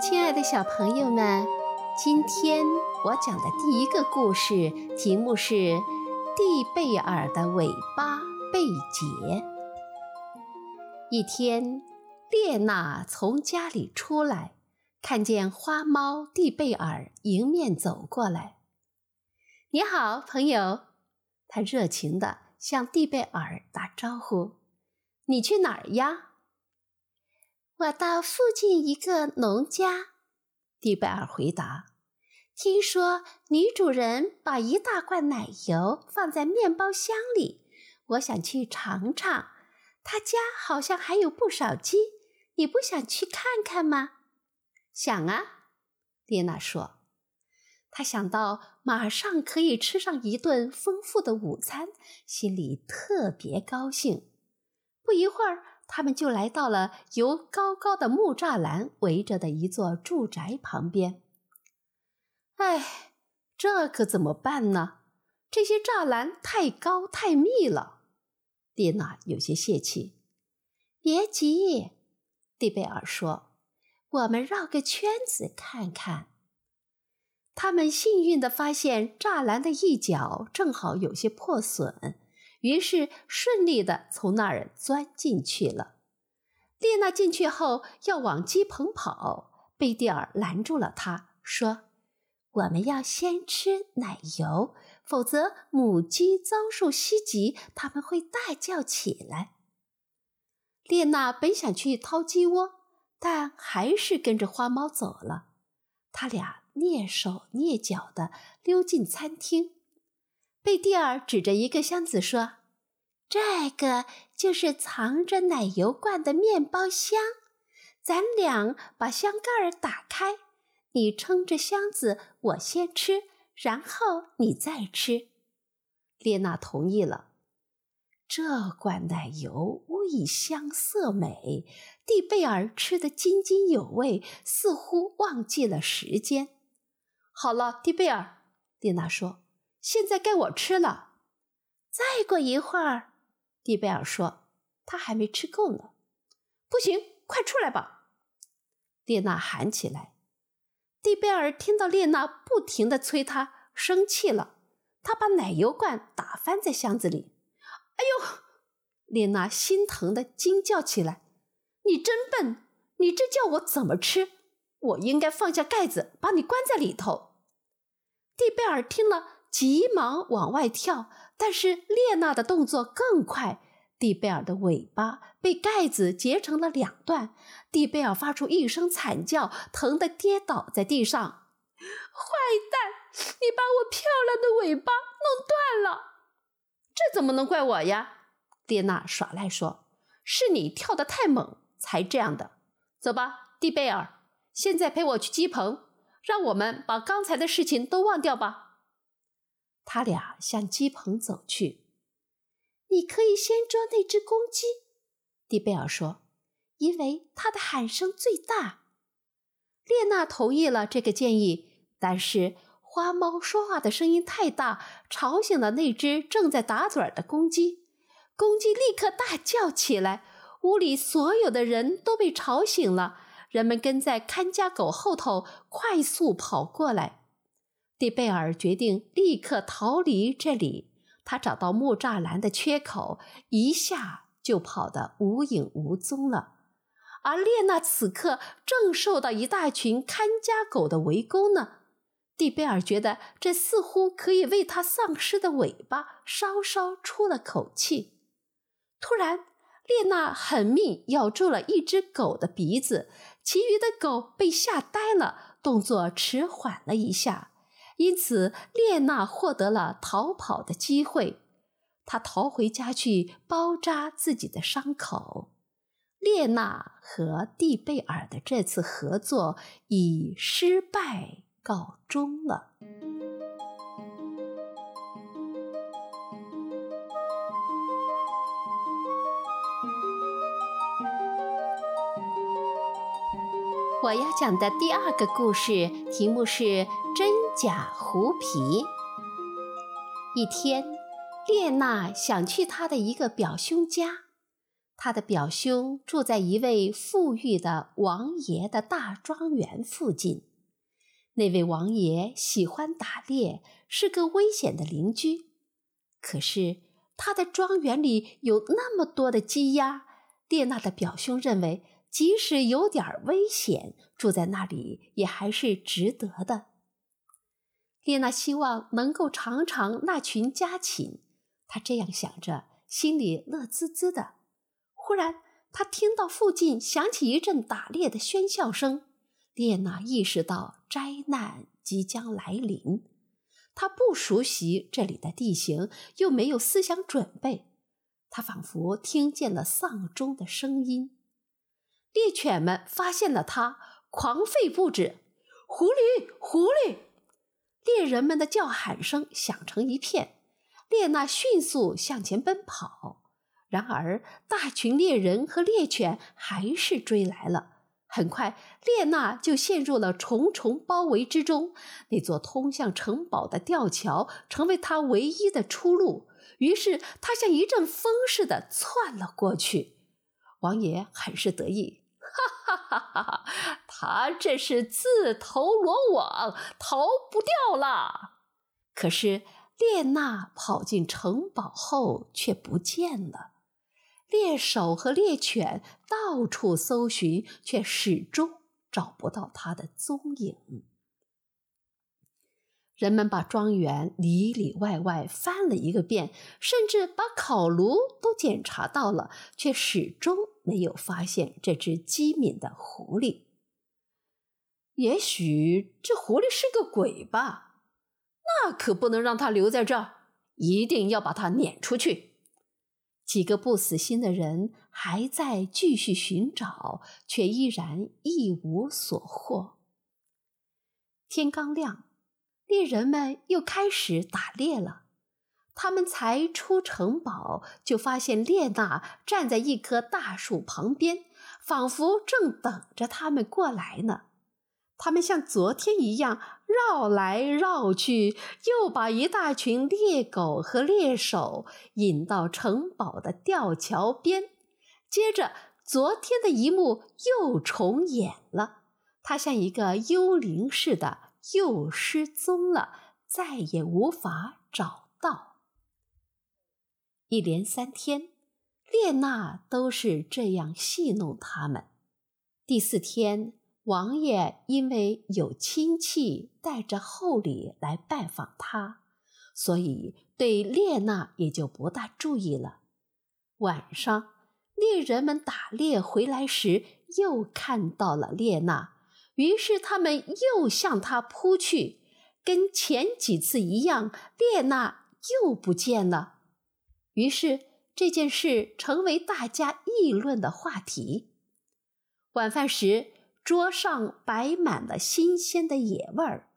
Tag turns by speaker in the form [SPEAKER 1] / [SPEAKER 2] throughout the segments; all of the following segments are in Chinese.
[SPEAKER 1] 亲爱的小朋友们，今天我讲的第一个故事题目是《蒂贝尔的尾巴被截》。一天，列娜从家里出来，看见花猫蒂贝尔迎面走过来。“你好，朋友！”他热情地向蒂贝尔打招呼。“你去哪儿呀？”
[SPEAKER 2] 我到附近一个农家，
[SPEAKER 1] 蒂贝尔回答。
[SPEAKER 2] 听说女主人把一大罐奶油放在面包箱里，我想去尝尝。他家好像还有不少鸡，你不想去看看吗？
[SPEAKER 1] 想啊，列娜说。她想到马上可以吃上一顿丰富的午餐，心里特别高兴。不一会儿。他们就来到了由高高的木栅栏围着的一座住宅旁边。哎，这可怎么办呢？这些栅栏太高太密了。蒂娜有些泄气。
[SPEAKER 2] 别急，蒂贝尔说：“我们绕个圈子看看。”
[SPEAKER 1] 他们幸运地发现栅栏的一角正好有些破损。于是顺利的从那儿钻进去了。列娜进去后要往鸡棚跑，贝蒂尔拦住了她，说：“
[SPEAKER 2] 我们要先吃奶油，否则母鸡遭受袭击，它们会大叫起来。”
[SPEAKER 1] 列娜本想去掏鸡窝，但还是跟着花猫走了。他俩蹑手蹑脚地溜进餐厅。贝蒂尔指着一个箱子说：“
[SPEAKER 2] 这个就是藏着奶油罐的面包箱。咱俩把箱盖儿打开，你撑着箱子，我先吃，然后你再吃。”
[SPEAKER 1] 列娜同意了。这罐奶油味香色美，蒂贝尔吃得津津有味，似乎忘记了时间。好了，蒂贝尔，列娜说。现在该我吃了。
[SPEAKER 2] 再过一会儿，
[SPEAKER 1] 蒂贝尔说：“他还没吃够呢。”不行，快出来吧！列娜喊起来。蒂贝尔听到列娜不停的催他，生气了。他把奶油罐打翻在箱子里。哎呦！列娜心疼的惊叫起来：“你真笨！你这叫我怎么吃？我应该放下盖子，把你关在里头。”蒂贝尔听了。急忙往外跳，但是列娜的动作更快。蒂贝尔的尾巴被盖子截成了两段，蒂贝尔发出一声惨叫，疼得跌倒在地上。坏蛋，你把我漂亮的尾巴弄断了！这怎么能怪我呀？列娜耍赖说：“是你跳得太猛才这样的。”走吧，蒂贝尔，现在陪我去鸡棚，让我们把刚才的事情都忘掉吧。他俩向鸡棚走去。
[SPEAKER 2] 你可以先捉那只公鸡，蒂贝尔说，因为它的喊声最大。
[SPEAKER 1] 列娜同意了这个建议，但是花猫说话的声音太大，吵醒了那只正在打盹的公鸡。公鸡立刻大叫起来，屋里所有的人都被吵醒了。人们跟在看家狗后头，快速跑过来。蒂贝尔决定立刻逃离这里。他找到木栅栏的缺口，一下就跑得无影无踪了。而列娜此刻正受到一大群看家狗的围攻呢。蒂贝尔觉得这似乎可以为他丧失的尾巴稍稍出了口气。突然，列娜狠命咬住了一只狗的鼻子，其余的狗被吓呆了，动作迟缓了一下。因此，列娜获得了逃跑的机会。她逃回家去包扎自己的伤口。列娜和蒂贝尔的这次合作以失败告终了。我要讲的第二个故事题目是“真假狐皮”。一天，列娜想去她的一个表兄家，她的表兄住在一位富裕的王爷的大庄园附近。那位王爷喜欢打猎，是个危险的邻居。可是他的庄园里有那么多的鸡鸭，列娜的表兄认为，即使有点危险，住在那里也还是值得的。列娜希望能够尝尝那群家禽，她这样想着，心里乐滋滋的。忽然，她听到附近响起一阵打猎的喧笑声。列娜意识到灾难即将来临，她不熟悉这里的地形，又没有思想准备。她仿佛听见了丧钟的声音。猎犬们发现了它，狂吠不止：“狐狸，狐狸！”猎人们的叫喊声响成一片。列娜迅速向前奔跑，然而大群猎人和猎犬还是追来了。很快，列娜就陷入了重重包围之中。那座通向城堡的吊桥成为她唯一的出路。于是，她像一阵风似的窜了过去。王爷很是得意，哈哈哈哈哈！他这是自投罗网，逃不掉了。可是，列娜跑进城堡后却不见了。猎手和猎犬到处搜寻，却始终找不到她的踪影。人们把庄园里里外外翻了一个遍，甚至把烤炉都检查到了，却始终没有发现这只机敏的狐狸。也许这狐狸是个鬼吧？那可不能让它留在这儿，一定要把它撵出去。几个不死心的人还在继续寻找，却依然一无所获。天刚亮，猎人们又开始打猎了。他们才出城堡，就发现列娜站在一棵大树旁边，仿佛正等着他们过来呢。他们像昨天一样绕来绕去，又把一大群猎狗和猎手引到城堡的吊桥边。接着，昨天的一幕又重演了。他像一个幽灵似的又失踪了，再也无法找到。一连三天，列娜都是这样戏弄他们。第四天。王爷因为有亲戚带着厚礼来拜访他，所以对列娜也就不大注意了。晚上，猎人们打猎回来时，又看到了列娜，于是他们又向他扑去。跟前几次一样，列娜又不见了。于是这件事成为大家议论的话题。晚饭时。桌上摆满了新鲜的野味儿，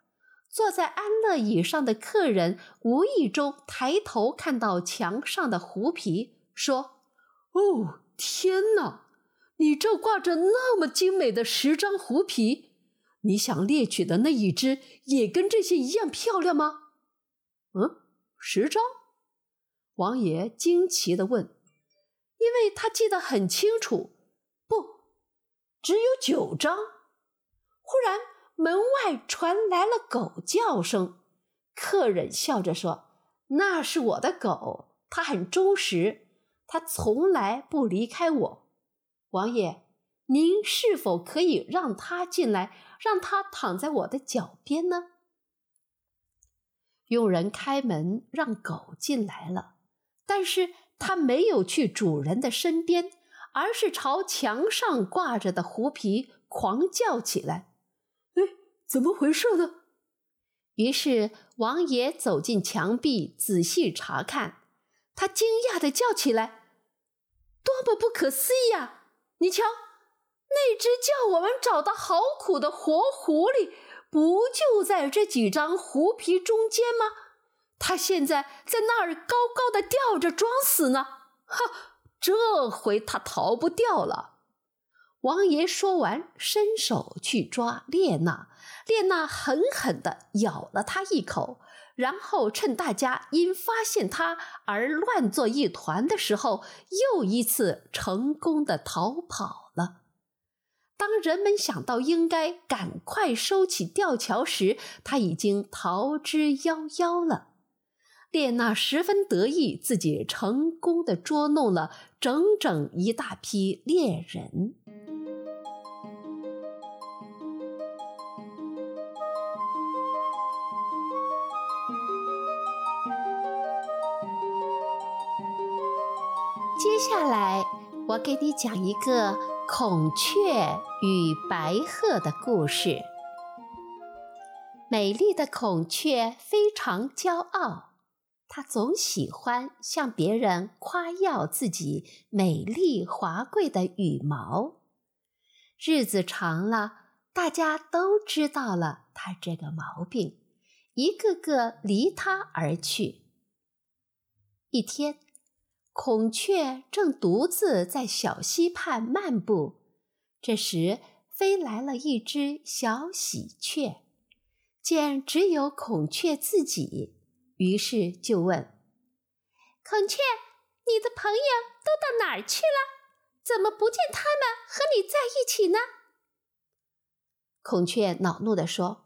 [SPEAKER 1] 坐在安乐椅上的客人无意中抬头看到墙上的狐皮，说：“哦，天哪！你这挂着那么精美的十张狐皮，你想猎取的那一只也跟这些一样漂亮吗？”“嗯，十张？”王爷惊奇地问，因为他记得很清楚。不只有九张。忽然，门外传来了狗叫声。客人笑着说：“那是我的狗，它很忠实，它从来不离开我。王爷，您是否可以让它进来，让它躺在我的脚边呢？”佣人开门让狗进来了，但是它没有去主人的身边。而是朝墙上挂着的狐皮狂叫起来：“哎，怎么回事呢？”于是王爷走进墙壁，仔细查看。他惊讶地叫起来：“多么不可思议啊！你瞧，那只叫我们找的好苦的活狐狸，不就在这几张狐皮中间吗？它现在在那儿高高的吊着，装死呢！哈！”这回他逃不掉了。王爷说完，伸手去抓列娜，列娜狠狠地咬了他一口，然后趁大家因发现他而乱作一团的时候，又一次成功的逃跑了。当人们想到应该赶快收起吊桥时，他已经逃之夭夭了。列娜十分得意，自己成功的捉弄了整整一大批猎人。接下来，我给你讲一个孔雀与白鹤的故事。美丽的孔雀非常骄傲，它总喜欢向别人夸耀自己美丽华贵的羽毛。日子长了，大家都知道了它这个毛病，一个个离它而去。一天。孔雀正独自在小溪畔漫步，这时飞来了一只小喜鹊，见只有孔雀自己，于是就问：“孔雀，你的朋友都到哪儿去了？怎么不见他们和你在一起呢？”孔雀恼怒地说：“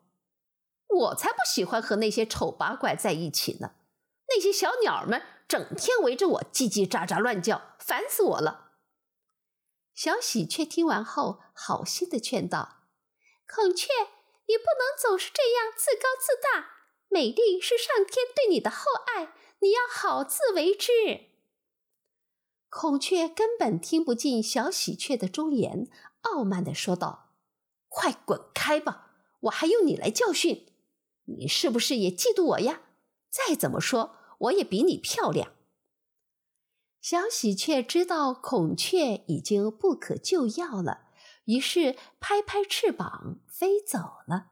[SPEAKER 1] 我才不喜欢和那些丑八怪在一起呢，那些小鸟们。”整天围着我叽叽喳喳乱叫，烦死我了。小喜鹊听完后，好心的劝道：“孔雀，你不能总是这样自高自大。美丽是上天对你的厚爱，你要好自为之。”孔雀根本听不进小喜鹊的忠言，傲慢的说道：“快滚开吧！我还用你来教训？你是不是也嫉妒我呀？再怎么说。”我也比你漂亮。小喜鹊知道孔雀已经不可救药了，于是拍拍翅膀飞走了。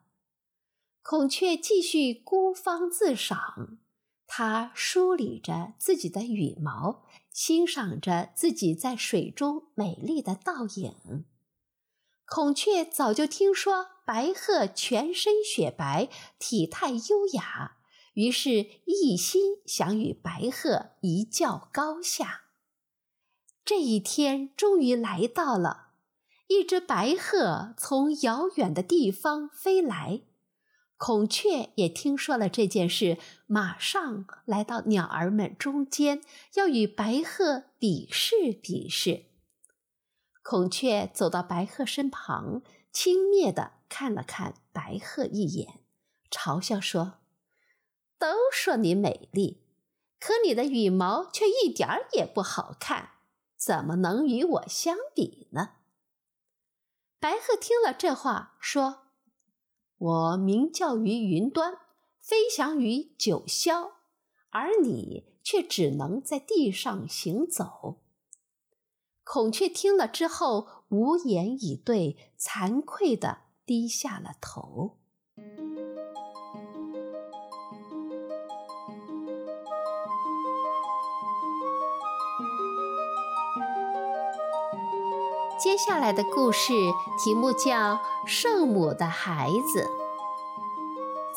[SPEAKER 1] 孔雀继续孤芳自赏，它梳理着自己的羽毛，欣赏着自己在水中美丽的倒影。孔雀早就听说白鹤全身雪白，体态优雅。于是，一心想与白鹤一较高下。这一天终于来到了，一只白鹤从遥远的地方飞来，孔雀也听说了这件事，马上来到鸟儿们中间，要与白鹤比试比试。孔雀走到白鹤身旁，轻蔑地看了看白鹤一眼，嘲笑说。都说你美丽，可你的羽毛却一点儿也不好看，怎么能与我相比呢？白鹤听了这话，说：“我鸣叫于云端，飞翔于九霄，而你却只能在地上行走。”孔雀听了之后，无言以对，惭愧地低下了头。接下来的故事题目叫《圣母的孩子》。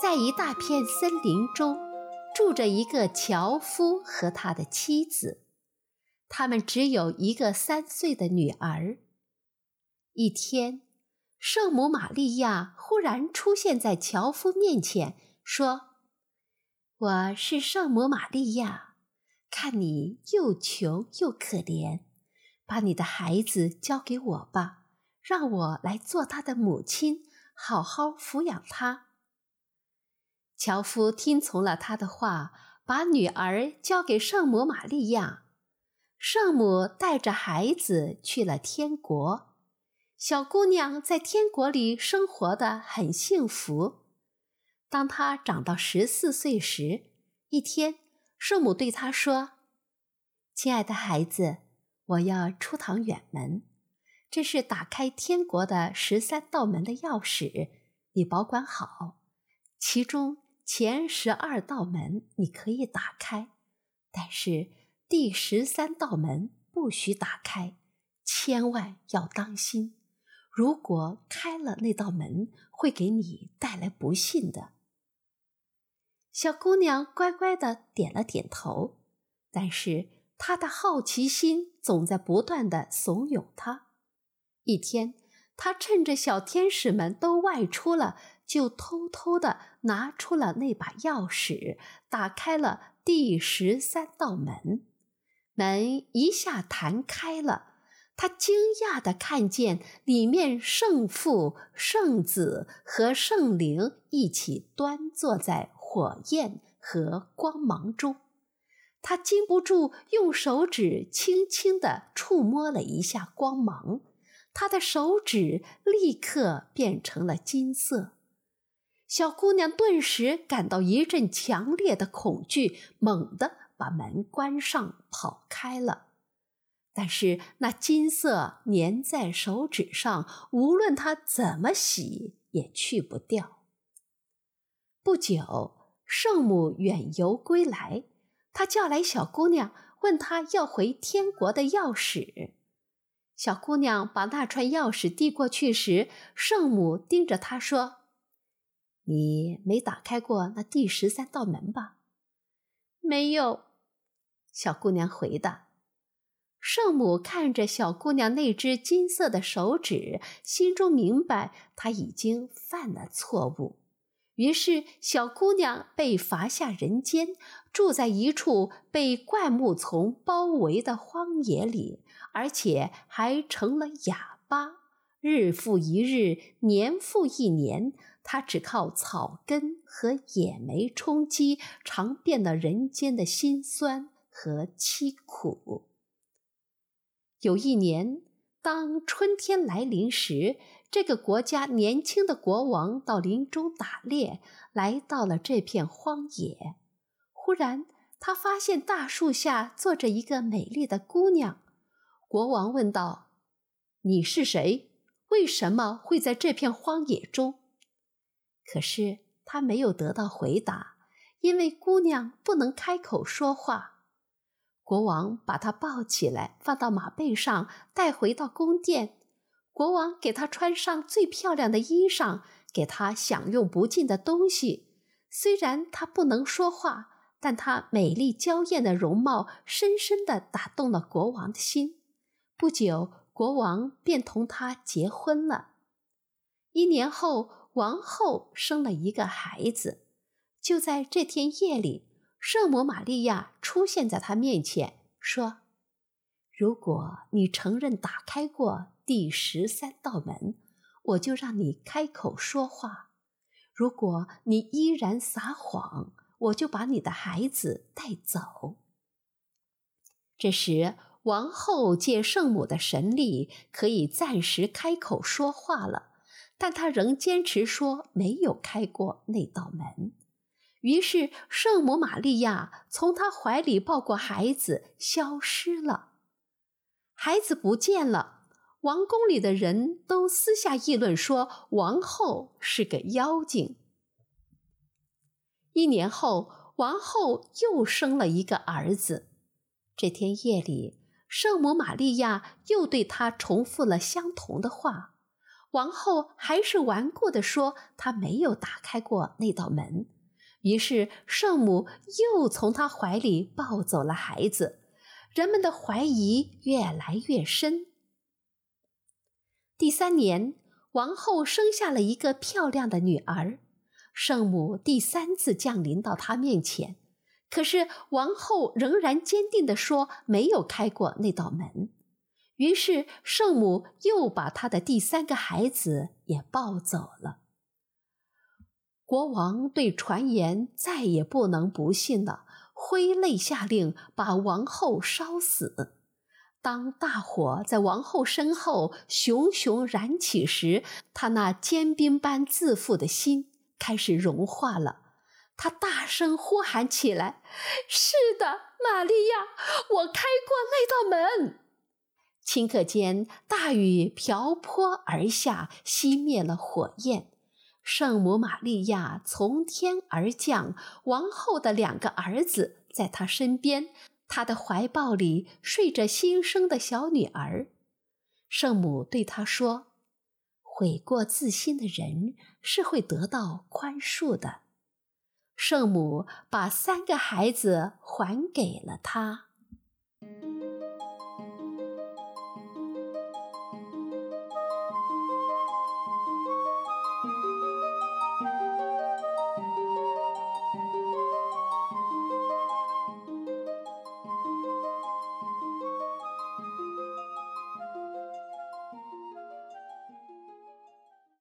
[SPEAKER 1] 在一大片森林中，住着一个樵夫和他的妻子，他们只有一个三岁的女儿。一天，圣母玛利亚忽然出现在樵夫面前，说：“我是圣母玛利亚，看你又穷又可怜。”把你的孩子交给我吧，让我来做他的母亲，好好抚养他。樵夫听从了他的话，把女儿交给圣母玛利亚。圣母带着孩子去了天国，小姑娘在天国里生活的很幸福。当她长到十四岁时，一天，圣母对她说：“亲爱的孩子。”我要出堂远门，这是打开天国的十三道门的钥匙，你保管好。其中前十二道门你可以打开，但是第十三道门不许打开，千万要当心。如果开了那道门，会给你带来不幸的。小姑娘乖乖的点了点头，但是她的好奇心总在不断的怂恿他。一天，他趁着小天使们都外出了，就偷偷的拿出了那把钥匙，打开了第十三道门。门一下弹开了。他惊讶的看见里面圣父、圣子和圣灵一起端坐在火焰和光芒中，他禁不住用手指轻轻地触摸了一下光芒，他的手指立刻变成了金色。小姑娘顿时感到一阵强烈的恐惧，猛地把门关上，跑开了。但是那金色粘在手指上，无论他怎么洗也去不掉。不久，圣母远游归来，他叫来小姑娘，问她要回天国的钥匙。小姑娘把那串钥匙递过去时，圣母盯着她说：“你没打开过那第十三道门吧？”“
[SPEAKER 2] 没有。”
[SPEAKER 1] 小姑娘回答。圣母看着小姑娘那只金色的手指，心中明白她已经犯了错误。于是，小姑娘被罚下人间，住在一处被灌木丛包围的荒野里，而且还成了哑巴。日复一日，年复一年，他只靠草根和野莓充饥，尝遍了人间的辛酸和凄苦。有一年，当春天来临时，这个国家年轻的国王到林中打猎，来到了这片荒野。忽然，他发现大树下坐着一个美丽的姑娘。国王问道：“你是谁？为什么会在这片荒野中？”可是他没有得到回答，因为姑娘不能开口说话。国王把她抱起来，放到马背上，带回到宫殿。国王给她穿上最漂亮的衣裳，给她享用不尽的东西。虽然她不能说话，但她美丽娇艳的容貌深深地打动了国王的心。不久，国王便同她结婚了。一年后，王后生了一个孩子。就在这天夜里。圣母玛利亚出现在他面前，说：“如果你承认打开过第十三道门，我就让你开口说话；如果你依然撒谎，我就把你的孩子带走。”这时，王后借圣母的神力，可以暂时开口说话了，但她仍坚持说没有开过那道门。于是，圣母玛利亚从她怀里抱过孩子，消失了。孩子不见了，王宫里的人都私下议论说，王后是个妖精。一年后，王后又生了一个儿子。这天夜里，圣母玛利亚又对他重复了相同的话，王后还是顽固地说，她没有打开过那道门。于是，圣母又从她怀里抱走了孩子，人们的怀疑越来越深。第三年，王后生下了一个漂亮的女儿，圣母第三次降临到他面前，可是王后仍然坚定地说没有开过那道门。于是，圣母又把她的第三个孩子也抱走了。国王对传言再也不能不信了，挥泪下令把王后烧死。当大火在王后身后熊熊燃起时，他那坚冰般自负的心开始融化了。他大声呼喊起来：“是的，玛利亚，我开过那道门。”顷刻间，大雨瓢泼而下，熄灭了火焰。圣母玛利亚从天而降，王后的两个儿子在她身边，她的怀抱里睡着新生的小女儿。圣母对她说：“悔过自新的人是会得到宽恕的。圣母把三个孩子还给了他。